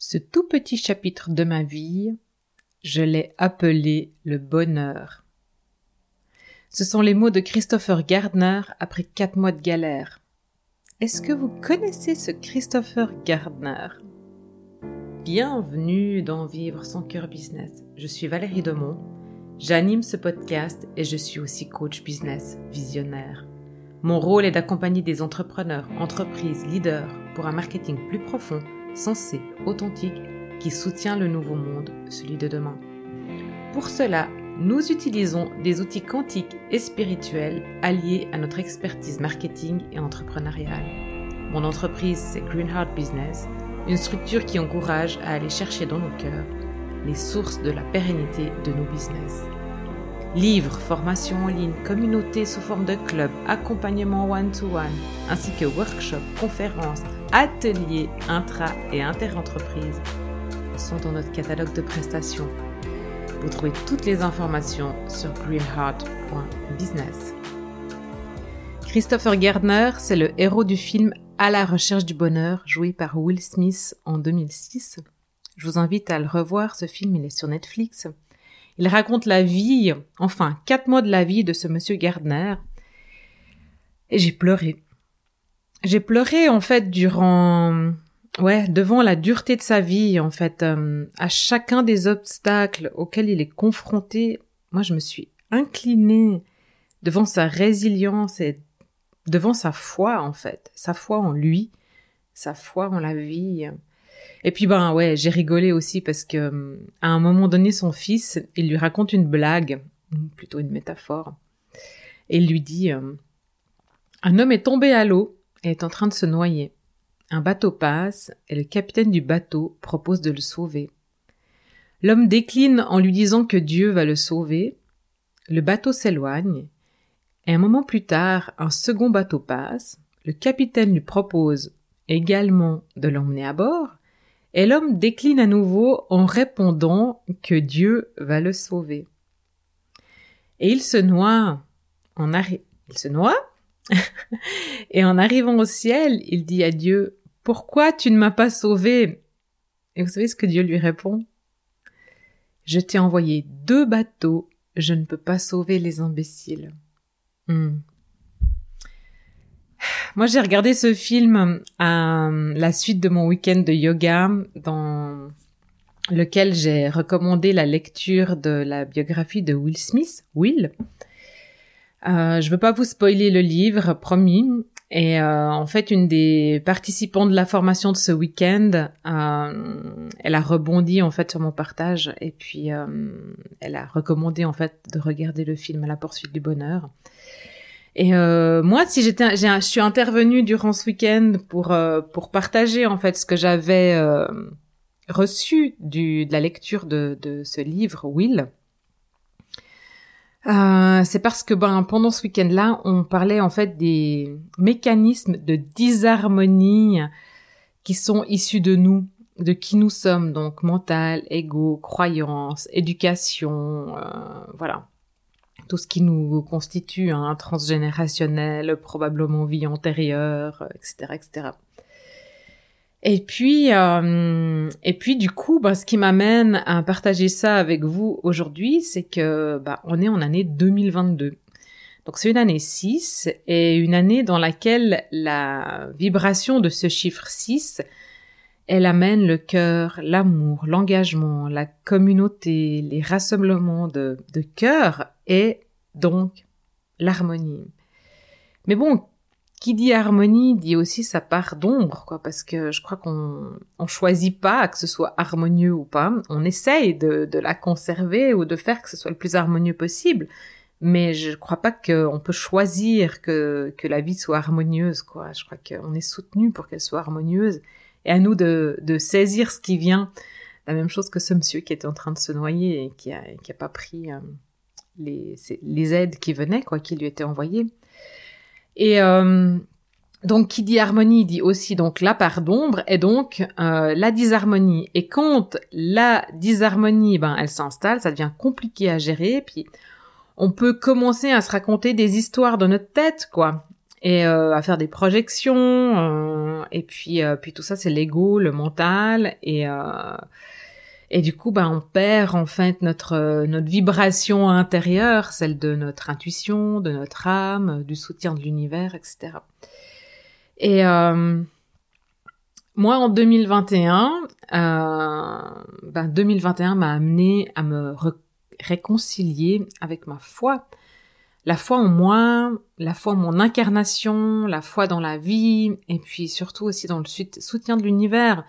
Ce tout petit chapitre de ma vie, je l'ai appelé le bonheur. Ce sont les mots de Christopher Gardner après quatre mois de galère. Est-ce que vous connaissez ce Christopher Gardner? Bienvenue dans Vivre son cœur business. Je suis Valérie Demont. J'anime ce podcast et je suis aussi coach business visionnaire. Mon rôle est d'accompagner des entrepreneurs, entreprises, leaders pour un marketing plus profond sensé, authentique, qui soutient le nouveau monde, celui de demain. Pour cela, nous utilisons des outils quantiques et spirituels alliés à notre expertise marketing et entrepreneuriale. Mon entreprise, c'est Greenheart Business, une structure qui encourage à aller chercher dans nos cœurs les sources de la pérennité de nos business. Livres, formations en ligne, communautés sous forme de club, accompagnement one-to-one, ainsi que workshops, conférences, ateliers intra- et inter-entreprises sont dans notre catalogue de prestations. Vous trouvez toutes les informations sur greenheart.business. Christopher Gardner, c'est le héros du film À la recherche du bonheur, joué par Will Smith en 2006. Je vous invite à le revoir, ce film, il est sur Netflix. Il raconte la vie, enfin, quatre mois de la vie de ce monsieur Gardner. Et j'ai pleuré. J'ai pleuré, en fait, durant, ouais, devant la dureté de sa vie, en fait, euh, à chacun des obstacles auxquels il est confronté. Moi, je me suis inclinée devant sa résilience et devant sa foi, en fait. Sa foi en lui, sa foi en la vie. Et puis ben ouais, j'ai rigolé aussi parce que euh, à un moment donné, son fils, il lui raconte une blague, plutôt une métaphore, et il lui dit euh, un homme est tombé à l'eau est en train de se noyer. Un bateau passe et le capitaine du bateau propose de le sauver. L'homme décline en lui disant que Dieu va le sauver. Le bateau s'éloigne et un moment plus tard, un second bateau passe. Le capitaine lui propose également de l'emmener à bord et l'homme décline à nouveau en répondant que Dieu va le sauver. Et il se noie. En arri- il se noie. et en arrivant au ciel, il dit à Dieu, Pourquoi tu ne m'as pas sauvé? Et vous savez ce que Dieu lui répond? Je t'ai envoyé deux bateaux, je ne peux pas sauver les imbéciles. Hmm. Moi, j'ai regardé ce film à la suite de mon week-end de yoga, dans lequel j'ai recommandé la lecture de la biographie de Will Smith, Will. Euh, je veux pas vous spoiler le livre, promis. Et euh, en fait, une des participants de la formation de ce week-end, euh, elle a rebondi en fait sur mon partage et puis euh, elle a recommandé en fait de regarder le film la poursuite du bonheur. Et euh, moi, si j'étais, je suis intervenue durant ce week-end pour euh, pour partager en fait ce que j'avais reçu du de la lecture de de ce livre Will. Euh, c'est parce que ben pendant ce week-end-là, on parlait en fait des mécanismes de disharmonie qui sont issus de nous, de qui nous sommes, donc mental, ego, croyance, éducation, euh, voilà tout ce qui nous constitue, hein, transgénérationnel, probablement vie antérieure, etc., etc. Et puis, euh, et puis du coup, bah, ce qui m'amène à partager ça avec vous aujourd'hui, c'est que bah, on est en année 2022. Donc c'est une année 6 et une année dans laquelle la vibration de ce chiffre 6, elle amène le cœur, l'amour, l'engagement, la communauté, les rassemblements de, de cœur et donc l'harmonie. Mais bon, qui dit harmonie dit aussi sa part d'ombre, quoi, parce que je crois qu'on on choisit pas que ce soit harmonieux ou pas. On essaye de, de la conserver ou de faire que ce soit le plus harmonieux possible. Mais je crois pas qu'on peut choisir que, que la vie soit harmonieuse, quoi. Je crois qu'on est soutenu pour qu'elle soit harmonieuse. Et à nous de, de saisir ce qui vient. La même chose que ce monsieur qui était en train de se noyer et qui a, qui a pas pris euh, les, les aides qui venaient, quoi, qui lui étaient envoyées. Et euh, donc, qui dit harmonie dit aussi donc la part d'ombre et donc euh, la disharmonie. Et quand la disharmonie, ben, elle s'installe, ça devient compliqué à gérer. Puis, on peut commencer à se raconter des histoires dans notre tête, quoi. et à faire des projections et puis puis tout ça c'est l'ego le mental et et du coup, bah, on perd en fait notre euh, notre vibration intérieure, celle de notre intuition, de notre âme, du soutien de l'univers, etc. Et euh, moi, en 2021, euh, ben 2021 m'a amené à me réconcilier avec ma foi, la foi en moi, la foi en mon incarnation, la foi dans la vie, et puis surtout aussi dans le soutien de l'univers.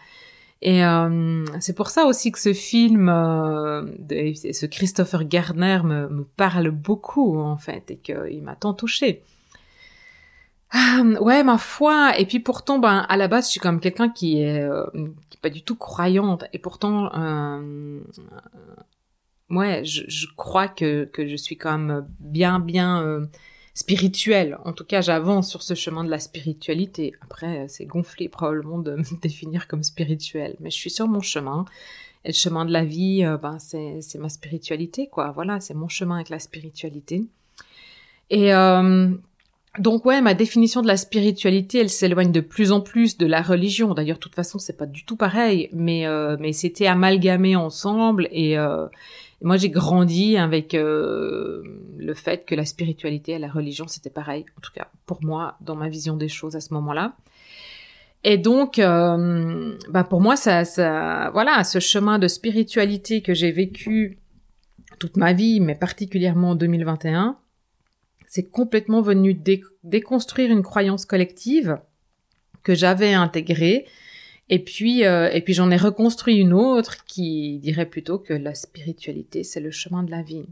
Et euh, c'est pour ça aussi que ce film, euh, de, ce Christopher Gardner me, me, parle beaucoup en fait et qu'il m'a tant touché. Ah, ouais, ma foi. Et puis pourtant, ben à la base, je suis comme quelqu'un qui est, euh, qui est pas du tout croyante. Et pourtant, euh, ouais, je, je, crois que que je suis quand même bien bien spirituel. En tout cas, j'avance sur ce chemin de la spiritualité. Après, c'est gonflé probablement de me définir comme spirituel, mais je suis sur mon chemin. Et le chemin de la vie, euh, ben c'est ma spiritualité, quoi. Voilà, c'est mon chemin avec la spiritualité. Et euh, donc ouais, ma définition de la spiritualité, elle s'éloigne de plus en plus de la religion. D'ailleurs, de toute façon, c'est pas du tout pareil, mais euh, mais c'était amalgamé ensemble et moi, j'ai grandi avec euh, le fait que la spiritualité et la religion, c'était pareil. En tout cas, pour moi, dans ma vision des choses à ce moment-là. Et donc, euh, bah pour moi, ça, ça, voilà, ce chemin de spiritualité que j'ai vécu toute ma vie, mais particulièrement en 2021, c'est complètement venu déconstruire une croyance collective que j'avais intégrée et puis, euh, et puis j'en ai reconstruit une autre qui dirait plutôt que la spiritualité, c'est le chemin de la vie.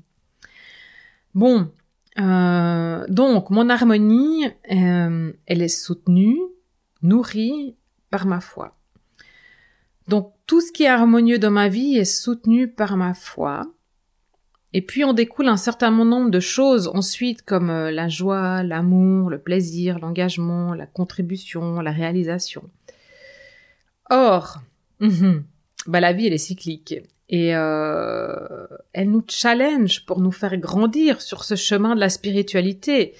Bon, euh, donc mon harmonie, euh, elle est soutenue, nourrie par ma foi. Donc tout ce qui est harmonieux dans ma vie est soutenu par ma foi. Et puis on découle un certain nombre de choses ensuite comme la joie, l'amour, le plaisir, l'engagement, la contribution, la réalisation. Or, mhm, bah la vie elle est cyclique et euh, elle nous challenge pour nous faire grandir sur ce chemin de la spiritualité.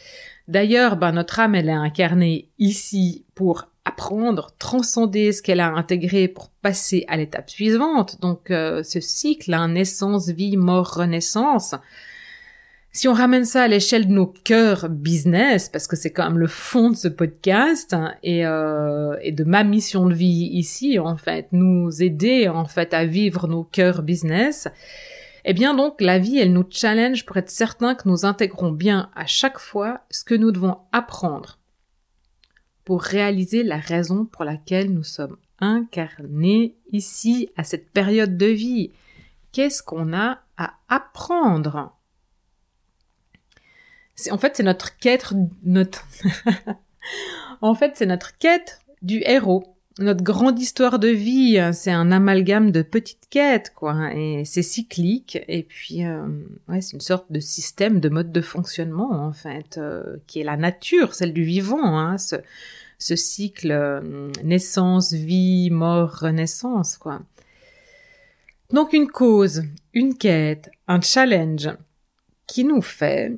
D'ailleurs, bah, notre âme elle est incarnée ici pour apprendre, transcender ce qu'elle a intégré pour passer à l'étape suivante. Donc euh, ce cycle, hein, naissance, vie, mort, renaissance, si on ramène ça à l'échelle de nos cœurs business, parce que c'est quand même le fond de ce podcast hein, et, euh, et de ma mission de vie ici, en fait, nous aider en fait à vivre nos cœurs business. Eh bien donc la vie, elle nous challenge pour être certain que nous intégrons bien à chaque fois ce que nous devons apprendre pour réaliser la raison pour laquelle nous sommes incarnés ici à cette période de vie. Qu'est-ce qu'on a à apprendre? En fait c'est notre quête notre en fait c'est notre quête du héros. Notre grande histoire de vie c'est un amalgame de petites quêtes quoi et c'est cyclique et puis euh, ouais c'est une sorte de système de mode de fonctionnement en fait euh, qui est la nature celle du vivant hein, ce, ce cycle euh, naissance vie mort renaissance quoi. Donc une cause une quête un challenge qui nous fait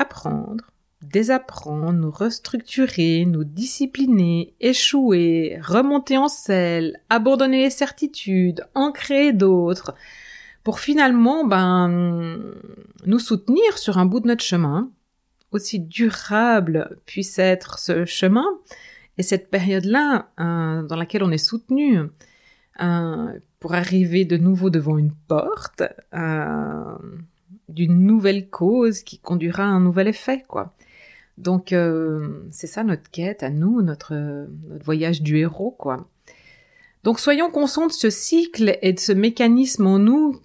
apprendre, désapprendre, nous restructurer, nous discipliner, échouer, remonter en selle, abandonner les certitudes, en créer d'autres, pour finalement ben nous soutenir sur un bout de notre chemin, aussi durable puisse être ce chemin et cette période-là euh, dans laquelle on est soutenu euh, pour arriver de nouveau devant une porte. Euh, d'une nouvelle cause qui conduira à un nouvel effet, quoi. Donc euh, c'est ça notre quête à nous, notre, voyage du héros, quoi. Donc soyons conscients de ce cycle et de ce mécanisme en nous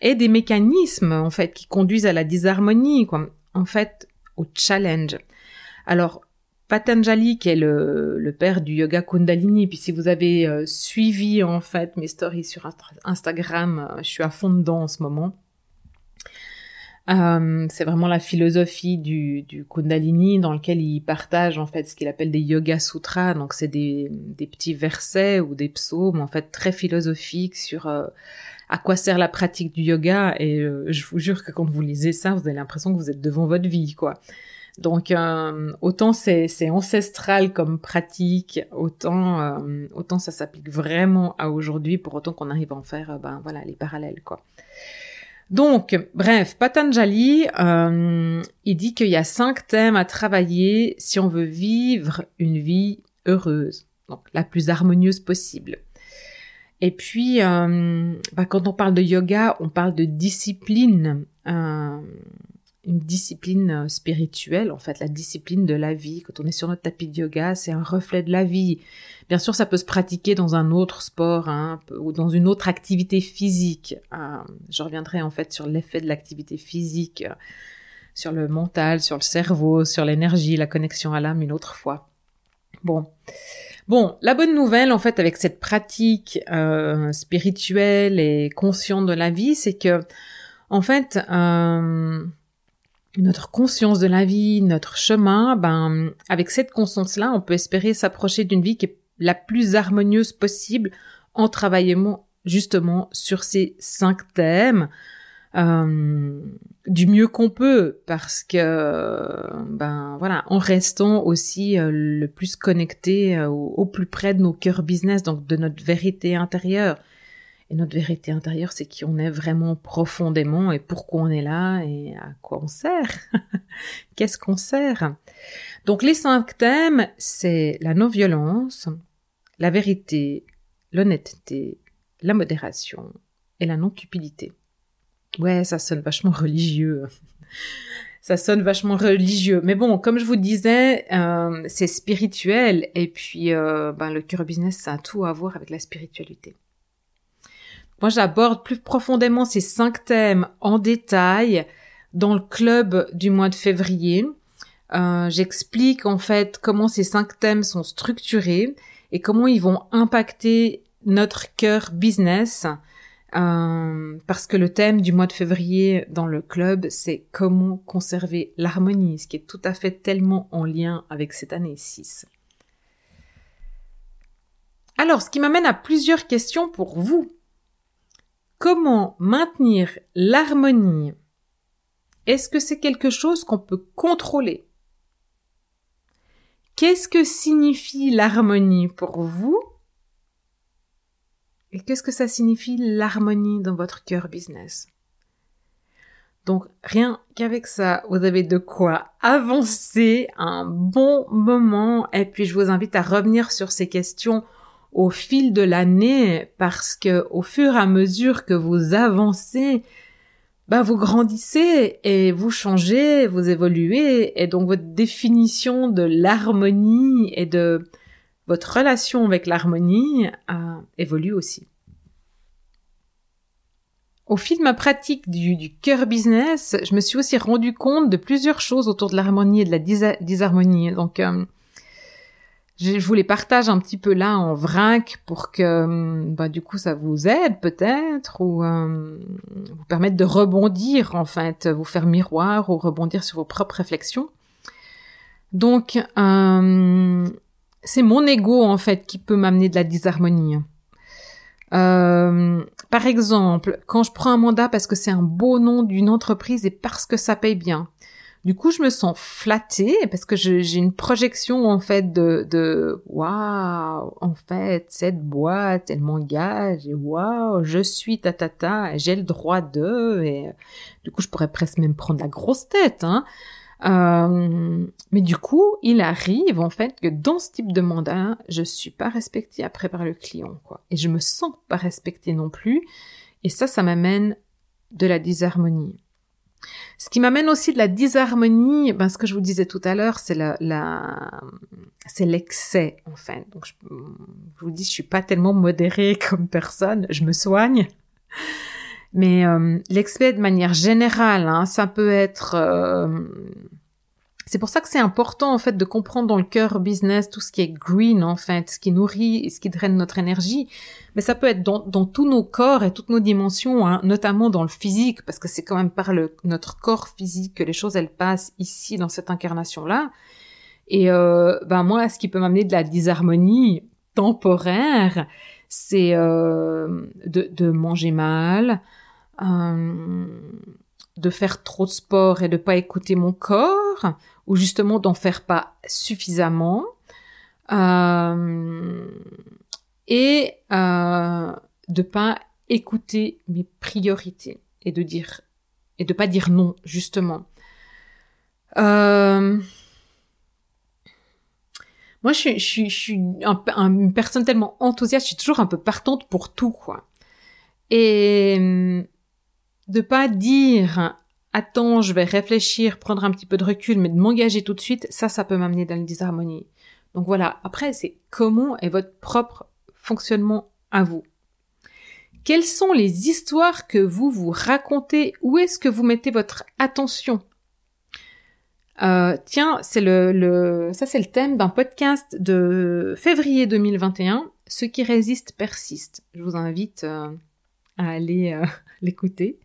et des mécanismes en fait qui conduisent à la disharmonie, quoi. En fait, au challenge. Alors Patanjali, qui est le, le, père du yoga Kundalini, puis si vous avez euh, suivi en fait mes stories sur Instagram, euh, je suis à fond dedans en ce moment. Euh, c'est vraiment la philosophie du, du, Kundalini dans lequel il partage en fait ce qu'il appelle des Yoga Sutras. Donc c'est des, des, petits versets ou des psaumes en fait très philosophiques sur euh, à quoi sert la pratique du yoga. Et euh, je vous jure que quand vous lisez ça, vous avez l'impression que vous êtes devant votre vie, quoi. Donc euh, autant c'est ancestral comme pratique, autant euh, autant ça s'applique vraiment à aujourd'hui pour autant qu'on arrive à en faire euh, ben voilà les parallèles quoi. Donc bref, Patanjali il dit qu'il y a cinq thèmes à travailler si on veut vivre une vie heureuse, donc la plus harmonieuse possible. Et puis, ben, quand on parle de yoga, on parle de discipline une discipline euh, spirituelle, en fait, la discipline de la vie. Quand on est sur notre tapis de yoga, c'est un reflet de la vie. Bien sûr, ça peut se pratiquer dans un autre sport hein, ou dans une autre activité physique. Euh, je reviendrai en fait sur l'effet de l'activité physique, euh, sur le mental, sur le cerveau, sur l'énergie, la connexion à l'âme une autre fois. Bon. Bon, la bonne nouvelle en fait avec cette pratique spirituelle et consciente de la vie, c'est que en fait, notre conscience de la vie, notre chemin, ben, avec cette conscience-là, on peut espérer s'approcher d'une vie qui est la plus harmonieuse possible en travaillant justement sur ces cinq thèmes euh, du mieux qu'on peut parce que ben voilà en restant aussi euh, le plus connecté euh, au, plus près de nos cœurs business donc de notre vérité intérieure et notre vérité intérieure, c'est qui on est vraiment profondément et pourquoi on est là et à quoi on sert. Qu'est-ce qu'on sert? Donc les cinq thèmes, c'est la non-violence, la vérité, l'honnêteté, la modération et la non-cupidité. Ouais, ça sonne vachement religieux. ça sonne vachement religieux. Mais bon, comme je vous disais, euh, c'est spirituel et puis euh, ben, le cœur business, ça a tout à voir avec la spiritualité. Moi, j'aborde plus profondément ces cinq thèmes en détail dans le club du mois de février. Euh, J'explique en fait comment ces cinq thèmes sont structurés et comment ils vont impacter notre cœur business. Euh, parce que le thème du mois de février dans le club, c'est comment conserver l'harmonie, ce qui est tout à fait tellement en lien avec cette année 6. Alors, ce qui m'amène à plusieurs questions pour vous. Comment maintenir l'harmonie? Est-ce que c'est quelque chose qu'on peut contrôler? Qu'est-ce que signifie l'harmonie pour vous? Et qu'est-ce que ça signifie l'harmonie dans votre cœur business? Donc rien qu'avec ça, vous avez de quoi avancer un bon moment et puis je vous invite à revenir sur ces questions au fil de l'année parce que au fur et à mesure que vous avancez, bah vous grandissez et vous changez, vous évoluez et donc votre définition de l'harmonie et de votre relation avec l'harmonie euh, évolue aussi. Au fil de ma pratique du, du cœur business, je me suis aussi rendu compte de plusieurs choses autour de l'harmonie et de la disharmonie. Donc, euh, je vous les partage un petit peu là en vrac pour que hum, bah, du coup ça vous aide peut-être ou euh, vous permettre de rebondir en fait, vous faire miroir ou rebondir sur vos propres réflexions. Donc hum, c'est mon ego en fait qui peut m'amener de la disharmonie. Par exemple, quand je prends un mandat parce que c'est un beau nom d'une entreprise et parce que ça paye bien, du coup, je me sens flattée parce que j'ai une projection en fait de, waouh, en fait, cette boîte, elle m'engage et waouh, je suis ta ta ta, j'ai le droit de et du coup, je pourrais presque même prendre la grosse tête. Hein. Euh, mais du coup, il arrive en fait que dans ce type de mandat, je suis pas respectée après par le client, quoi, et je me sens pas respectée non plus. Et ça, ça m'amène de la disharmonie. Ce qui m'amène aussi de la disharmonie, ben, ce que je vous disais tout à l'heure, c'est la, la c'est l'excès, en fait. Donc, je, vous dis, je suis pas tellement modérée comme personne, je me soigne. Mais euh, l'excès de manière générale, hein, ça peut être euh, c'est pour ça que c'est important en fait de comprendre dans le cœur business tout ce qui est green en fait, ce qui nourrit et ce qui draine notre énergie. Mais ça peut être dans, dans tous nos corps et toutes nos dimensions, hein, notamment dans le physique, parce que c'est quand même par le, notre corps physique que les choses elles passent ici dans cette incarnation là. Et euh, ben moi, ce qui peut m'amener de la disharmonie temporaire, c'est euh, de, de manger mal. Euh, de faire trop de sport et de pas écouter mon corps, ou justement d'en faire pas suffisamment euh, et euh, de pas écouter mes priorités et de dire et de pas dire non justement. Euh, moi, je suis, je une personne tellement enthousiaste, je suis toujours un peu partante pour tout, quoi. Et de pas dire attends, je vais réfléchir, prendre un petit peu de recul, mais de m'engager tout de suite, ça, ça peut m'amener dans la disharmonie. Donc voilà, après, c'est comment est votre propre fonctionnement à vous. Quelles sont les histoires que vous vous racontez? Où est-ce que vous mettez votre attention? Euh, Tiens, c'est le, le, ça c'est le thème d'un podcast de février 2021. Ce qui résiste persiste. Je vous invite euh, à aller euh, l'écouter.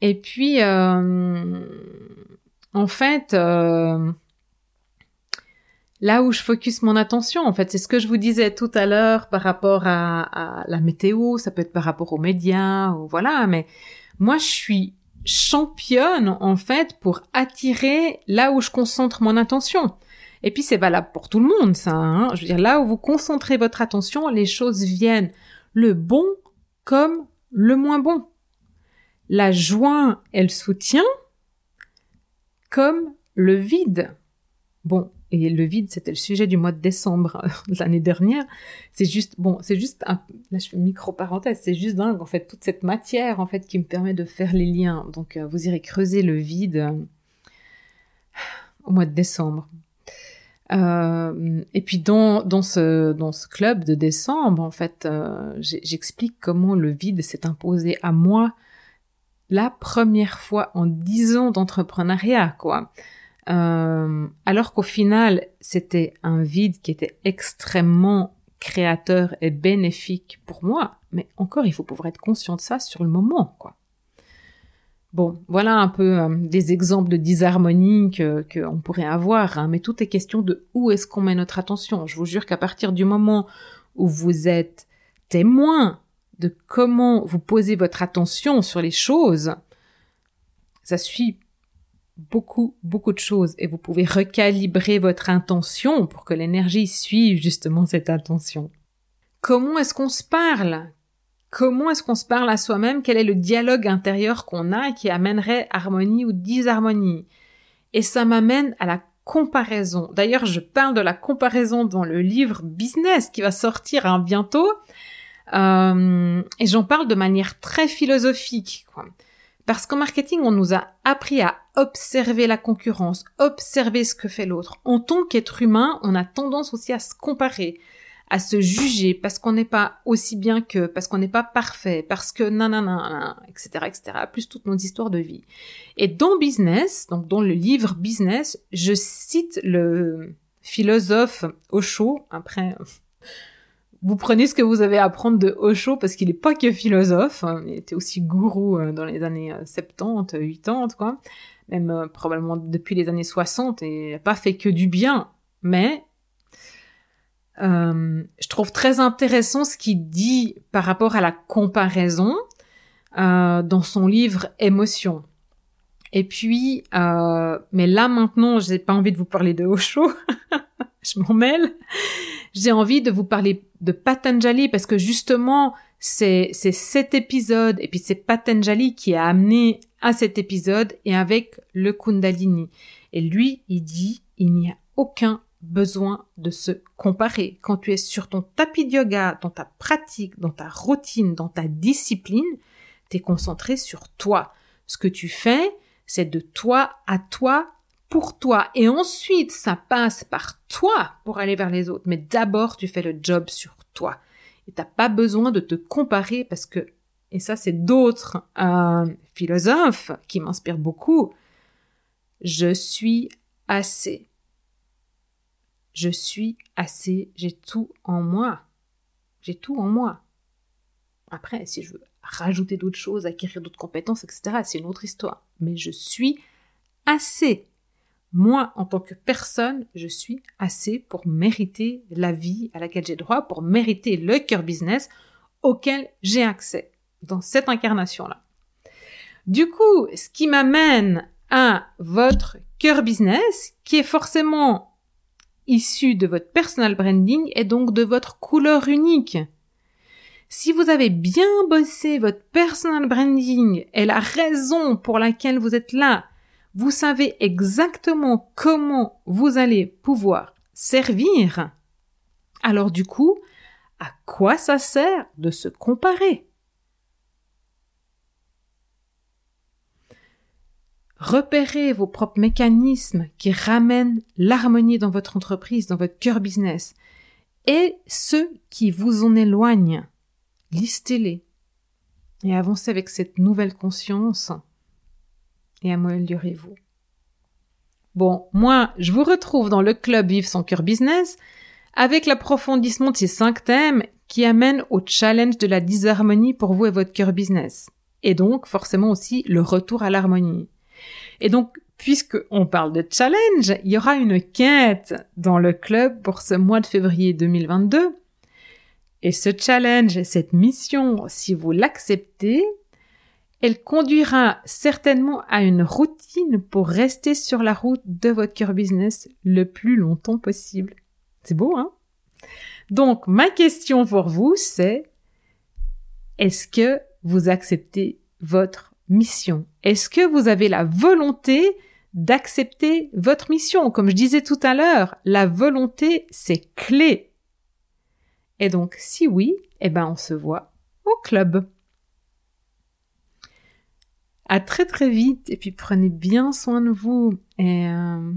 Et puis, euh, en fait, euh, là où je focus mon attention, en fait, c'est ce que je vous disais tout à l'heure par rapport à, la météo, ça peut être par rapport aux médias, ou voilà, mais moi, je suis championne, en fait, pour attirer là où je concentre mon attention. Et puis, c'est valable pour tout le monde, ça. Hein je veux dire, là où vous concentrez votre attention, les choses viennent. Le bon comme le moins bon. La joie, elle soutient comme le vide. Bon, et le vide, c'était le sujet du mois de décembre de l'année dernière. C'est juste, bon, c'est juste un, là je fais une micro parenthèse, c'est juste dingue, en fait, toute cette matière, en fait, qui me permet de faire les liens. Donc, euh, vous irez creuser le vide euh, au mois de décembre. Euh, et puis dans, dans, ce, dans ce club de décembre, en fait, j'explique comment le vide s'est imposé à moi la première fois en dix ans d'entrepreneuriat, quoi. Euh, alors qu'au final, c'était un vide qui était extrêmement créateur et bénéfique pour moi. Mais encore, il faut pouvoir être conscient de ça sur le moment, quoi. Bon, voilà un peu euh, des exemples de disharmonie que qu'on pourrait avoir, hein, mais tout est question de où est-ce qu'on met notre attention. Je vous jure qu'à partir du moment où vous êtes témoin de comment vous posez votre attention sur les choses, ça suit beaucoup, beaucoup de choses et vous pouvez recalibrer votre intention pour que l'énergie suive justement cette intention. Comment est-ce qu'on se parle? Comment est-ce qu'on se parle à soi-même? Quel est le dialogue intérieur qu'on a qui amènerait harmonie ou disharmonie? Et ça m'amène à la comparaison. D'ailleurs, je parle de la comparaison dans le livre Business qui va sortir hein, bientôt. Euh, et j'en parle de manière très philosophique, quoi. Parce qu'en marketing, on nous a appris à observer la concurrence, observer ce que fait l'autre. En tant qu'être humain, on a tendance aussi à se comparer, à se juger parce qu'on n'est pas aussi bien que, parce qu'on n'est pas parfait, parce que nanana, etc., etc., plus toutes nos histoires de vie. Et dans Business, donc dans le livre Business, je cite le philosophe Osho, après, vous prenez ce que vous avez à apprendre de Osho parce qu'il n'est pas que philosophe, hein, il était aussi gourou euh, dans les années 70, euh, 80, quoi, même euh, probablement depuis les années 60 et il pas fait que du bien, mais je trouve très intéressant ce qu'il dit par rapport à la comparaison dans son livre Émotion. Et puis, mais là maintenant, j'ai pas envie de vous parler de Osho, je m'en mêle j'ai envie de vous parler de Patanjali parce que justement, c'est, cet épisode et puis c'est Patanjali qui a amené à cet épisode et avec le Kundalini. Et lui, il dit, il n'y a aucun besoin de se comparer. Quand tu es sur ton tapis de yoga, dans ta pratique, dans ta routine, dans ta discipline, tu es concentré sur toi. Ce que tu fais, c'est de toi à toi pour toi. Et ensuite, ça passe par toi pour aller vers les autres. Mais d'abord, tu fais le job sur toi. Et t'as pas besoin de te comparer parce que, et ça, c'est d'autres euh, philosophes qui m'inspirent beaucoup. Je suis assez. Je suis assez. J'ai tout en moi. J'ai tout en moi. Après, si je veux rajouter d'autres choses, acquérir d'autres compétences, etc., c'est une autre histoire. Mais je suis assez. Moi, en tant que personne, je suis assez pour mériter la vie à laquelle j'ai droit, pour mériter le cœur business auquel j'ai accès dans cette incarnation-là. Du coup, ce qui m'amène à votre cœur business qui est forcément issu de votre personal branding et donc de votre couleur unique. Si vous avez bien bossé votre personal branding et la raison pour laquelle vous êtes là, vous savez exactement comment vous allez pouvoir servir, alors du coup, à quoi ça sert de se comparer? Repérez vos propres mécanismes qui ramènent l'harmonie dans votre entreprise, dans votre cœur business, et ceux qui vous en éloignent. Listez-les et avancez avec cette nouvelle conscience et améliorez-vous. Bon, moi, je vous retrouve dans le club Vive son cœur business avec l'approfondissement de ces cinq thèmes qui amènent au challenge de la disharmonie pour vous et votre cœur business. Et donc, forcément aussi, le retour à l'harmonie. Et donc, puisque on parle de challenge, il y aura une quête dans le club pour ce mois de février 2022. Et ce challenge, cette mission, si vous l'acceptez, elle conduira certainement à une routine pour rester sur la route de votre cœur business le plus longtemps possible. C'est beau, hein? Donc, ma question pour vous, c'est est-ce que vous acceptez votre mission? Est-ce que vous avez la volonté d'accepter votre mission? Comme je disais tout à l'heure, la volonté, c'est clé. Et donc, si oui, eh ben, on se voit au club. À très très vite. Et puis prenez bien soin de vous. Et euh,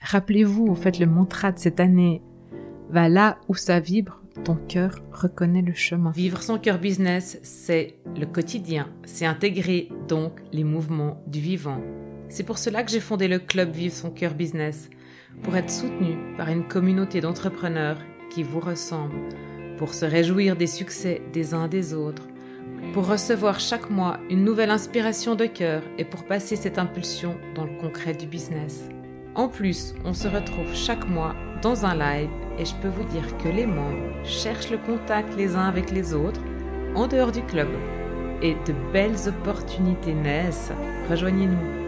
rappelez-vous, en fait, le mantra de cette année. Va là où ça vibre. Ton cœur reconnaît le chemin. Vivre son cœur business, c'est le quotidien. C'est intégrer donc les mouvements du vivant. C'est pour cela que j'ai fondé le club Vivre son cœur business, pour être soutenu par une communauté d'entrepreneurs qui vous ressemblent, pour se réjouir des succès des uns des autres, pour recevoir chaque mois une nouvelle inspiration de cœur et pour passer cette impulsion dans le concret du business. En plus, on se retrouve chaque mois dans un live et je peux vous dire que les membres cherchent le contact les uns avec les autres en dehors du club et de belles opportunités naissent. Rejoignez-nous.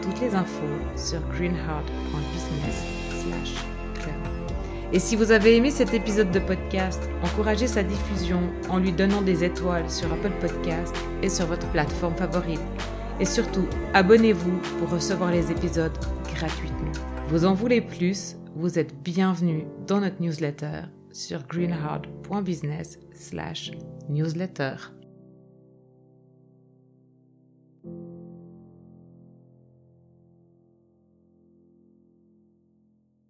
Toutes les infos sur greenheart.business. Et si vous avez aimé cet épisode de podcast, encouragez sa diffusion en lui donnant des étoiles sur Apple Podcast et sur votre plateforme favorite. Et surtout, abonnez-vous pour recevoir les épisodes gratuitement. Vous en voulez plus? Vous êtes bienvenue dans notre newsletter sur greenheart.business/newsletter.